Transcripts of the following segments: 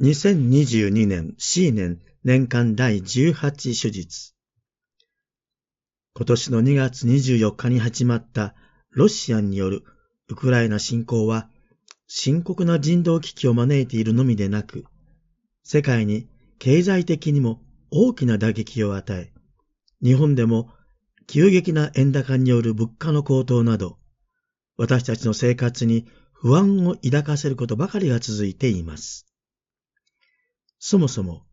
2022年 C 年年間第18手術。今年の2月24日に始まったロシアによるウクライナ侵攻は深刻な人道危機を招いているのみでなく、世界に経済的にも大きな打撃を与え、日本でも急激な円高による物価の高騰など、私たちの生活に不安を抱かせることばかりが続いています。そもそも、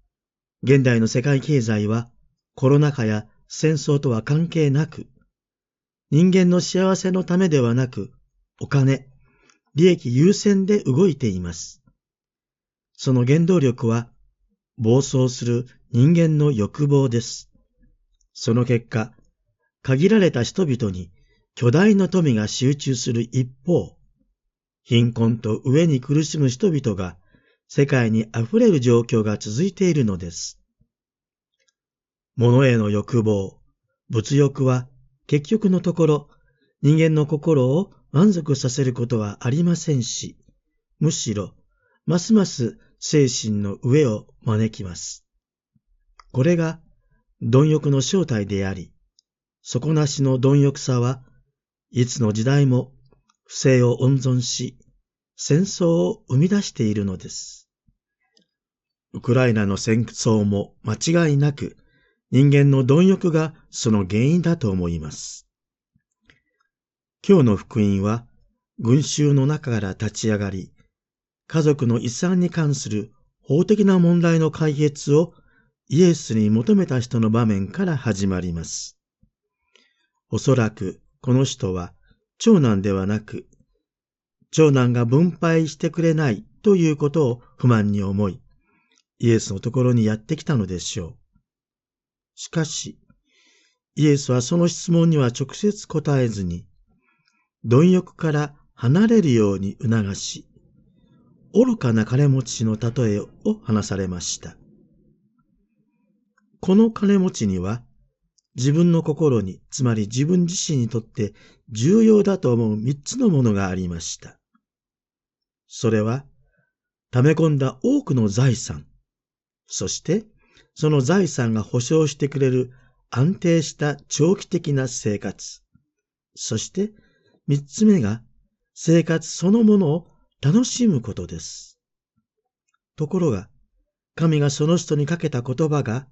現代の世界経済はコロナ禍や戦争とは関係なく、人間の幸せのためではなく、お金、利益優先で動いています。その原動力は、暴走する人間の欲望です。その結果、限られた人々に巨大な富が集中する一方、貧困と上に苦しむ人々が世界に溢れる状況が続いているのです。物への欲望、物欲は結局のところ人間の心を満足させることはありませんし、むしろますます精神の上を招きます。これが貪欲の正体であり、底なしの貪欲さはいつの時代も不正を温存し、戦争を生み出しているのです。ウクライナの戦争も間違いなく人間の貪欲がその原因だと思います。今日の福音は群衆の中から立ち上がり、家族の遺産に関する法的な問題の解決をイエスに求めた人の場面から始まります。おそらくこの人は長男ではなく長男が分配してくれないということを不満に思い、イエスのところにやってきたのでしょう。しかし、イエスはその質問には直接答えずに、貪欲から離れるように促し、愚かな金持ちの例えを話されました。この金持ちには、自分の心に、つまり自分自身にとって重要だと思う三つのものがありました。それは、溜め込んだ多くの財産、そしてその財産が保証してくれる安定した長期的な生活、そして三つ目が生活そのものを楽しむことです。ところが、神がその人にかけた言葉が、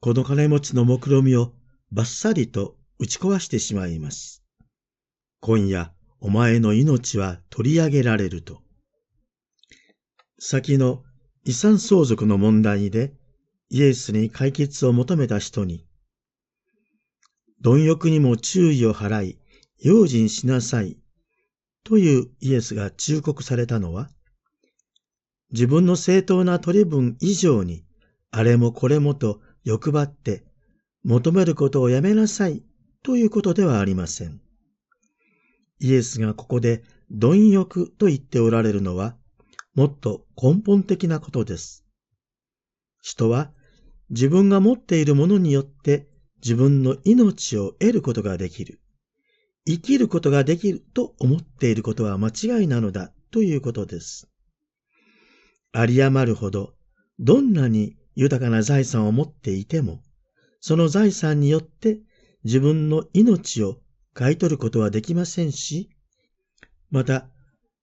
この金持ちの目論みをバッサリと打ち壊してしまいます。今夜、お前の命は取り上げられると。先の遺産相続の問題でイエスに解決を求めた人に、貪欲にも注意を払い、用心しなさいというイエスが忠告されたのは、自分の正当な取り分以上に、あれもこれもと欲張って求めることをやめなさいということではありません。イエスがここで貪欲と言っておられるのは、もっと根本的なことです。人は自分が持っているものによって自分の命を得ることができる。生きることができると思っていることは間違いなのだということです。有り余るほど、どんなに豊かな財産を持っていても、その財産によって自分の命を買い取ることはできませんし、また、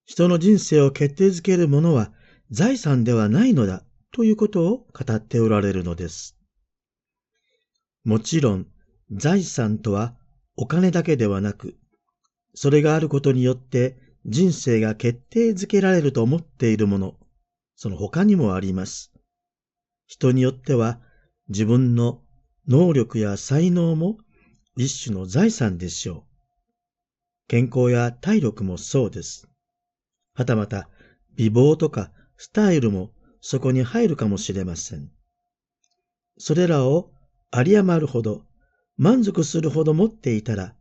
人の人生を決定づけるものは財産ではないのだということを語っておられるのです。もちろん、財産とはお金だけではなく、それがあることによって人生が決定づけられると思っているもの、その他にもあります。人によっては自分の能力や才能も一種の財産でしょう。健康や体力もそうです。はたまた美貌とかスタイルもそこに入るかもしれません。それらを有り余るほど満足するほど持っていたら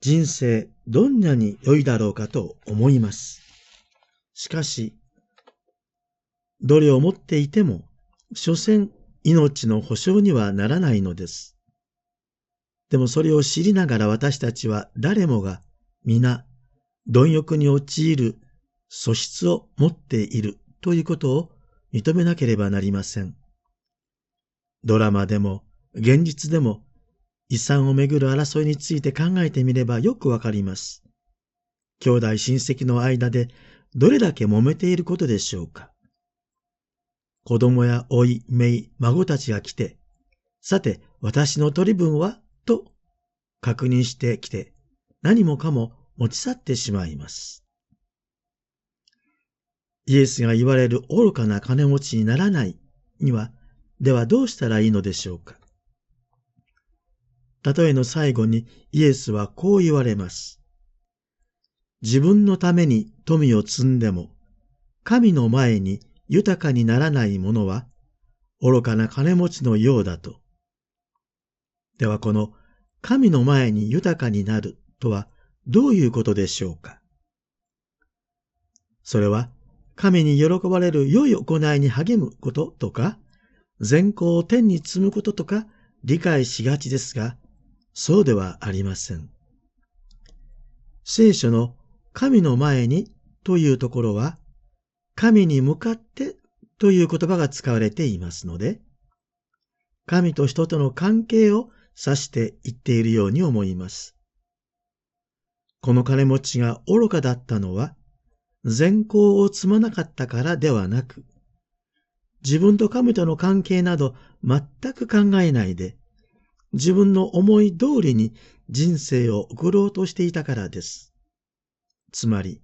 人生どんなに良いだろうかと思います。しかし、どれを持っていても、所詮命の保証にはならないのです。でもそれを知りながら私たちは誰もが皆、貪欲に陥る素質を持っているということを認めなければなりません。ドラマでも現実でも遺産をめぐる争いについて考えてみればよくわかります。兄弟親戚の間でどれだけ揉めていることでしょうか。子供や老い、姪、孫たちが来て、さて、私の取り分は？と確認してきて、何もかも持ち去ってしまいます。イエスが言われる愚かな金持ちにならないには、ではどうしたらいいのでしょうか？例えの最後にイエスはこう言われます。自分のために富を積んでも、神の前に豊かにならない者は、愚かな金持ちのようだと。ではこの神の前に豊かになるとはどういうことでしょうか？それは神に喜ばれる良い行いに励むこととか、善行を天に積むこととか理解しがちですが、そうではありません。聖書の神の前にというところは、神に向かってという言葉が使われていますので、神と人との関係を指して言っているように思います。この金持ちが愚かだったのは、善行を積まなかったからではなく、自分と神との関係など全く考えないで、自分の思い通りに人生を送ろうとしていたからです。つまり、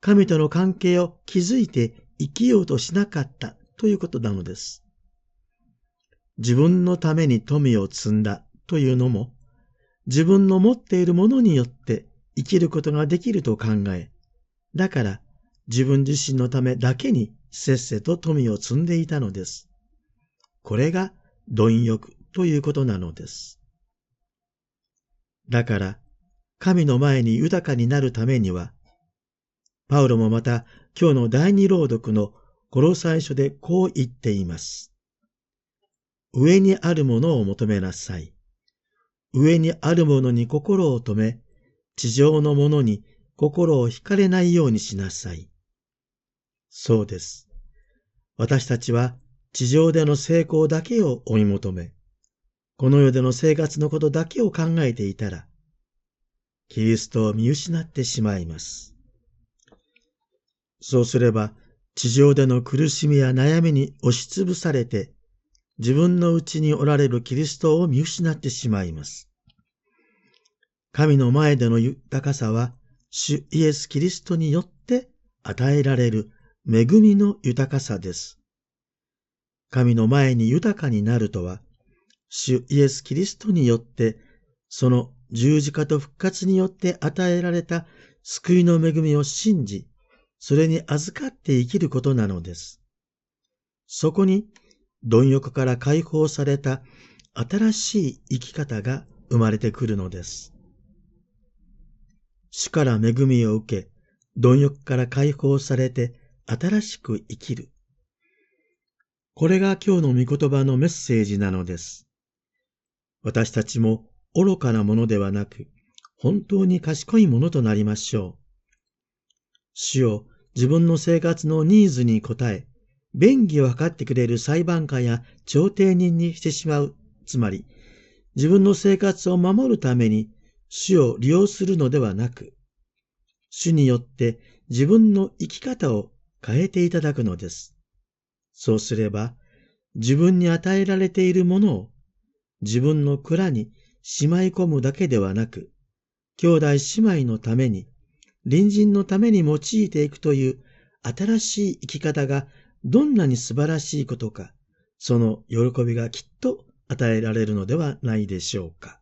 神との関係を築いて生きようとしなかったということなのです。自分のために富を積んだというのも、自分の持っているものによって生きることができると考え、だから自分自身のためだけにせっせと富を積んでいたのです。これが貪欲ということなのです。だから、神の前に豊かになるためには、パウロもまた今日の第二朗読のこの最初でこう言っています。上にあるものを求めなさい。上にあるものに心を止め、地上のものに心を惹かれないようにしなさい。そうです。私たちは地上での成功だけを追い求め、この世での生活のことだけを考えていたら、キリストを見失ってしまいます。そうすれば、地上での苦しみや悩みに押しつぶされて、自分のうちにおられるキリストを見失ってしまいます。神の前での豊かさは、主イエス・キリストによって与えられる恵みの豊かさです。神の前に豊かになるとは、主イエス・キリストによって、その十字架と復活によって与えられた救いの恵みを信じ、それに預かって生きることなのです。そこに、貪欲から解放された新しい生き方が生まれてくるのです。主から恵みを受け、貪欲から解放されて新しく生きる。これが今日の御言葉のメッセージなのです。私たちも愚かなものではなく、本当に賢いものとなりましょう。主を自分の生活のニーズに応え、便宜を図ってくれる裁判官や調停人にしてしまう。つまり、自分の生活を守るために主を利用するのではなく、主によって自分の生き方を変えていただくのです。そうすれば、自分に与えられているものを自分の蔵にしまい込むだけではなく、兄弟姉妹のために、隣人のために用いていくという新しい生き方がどんなに素晴らしいことか、その喜びがきっと与えられるのではないでしょうか。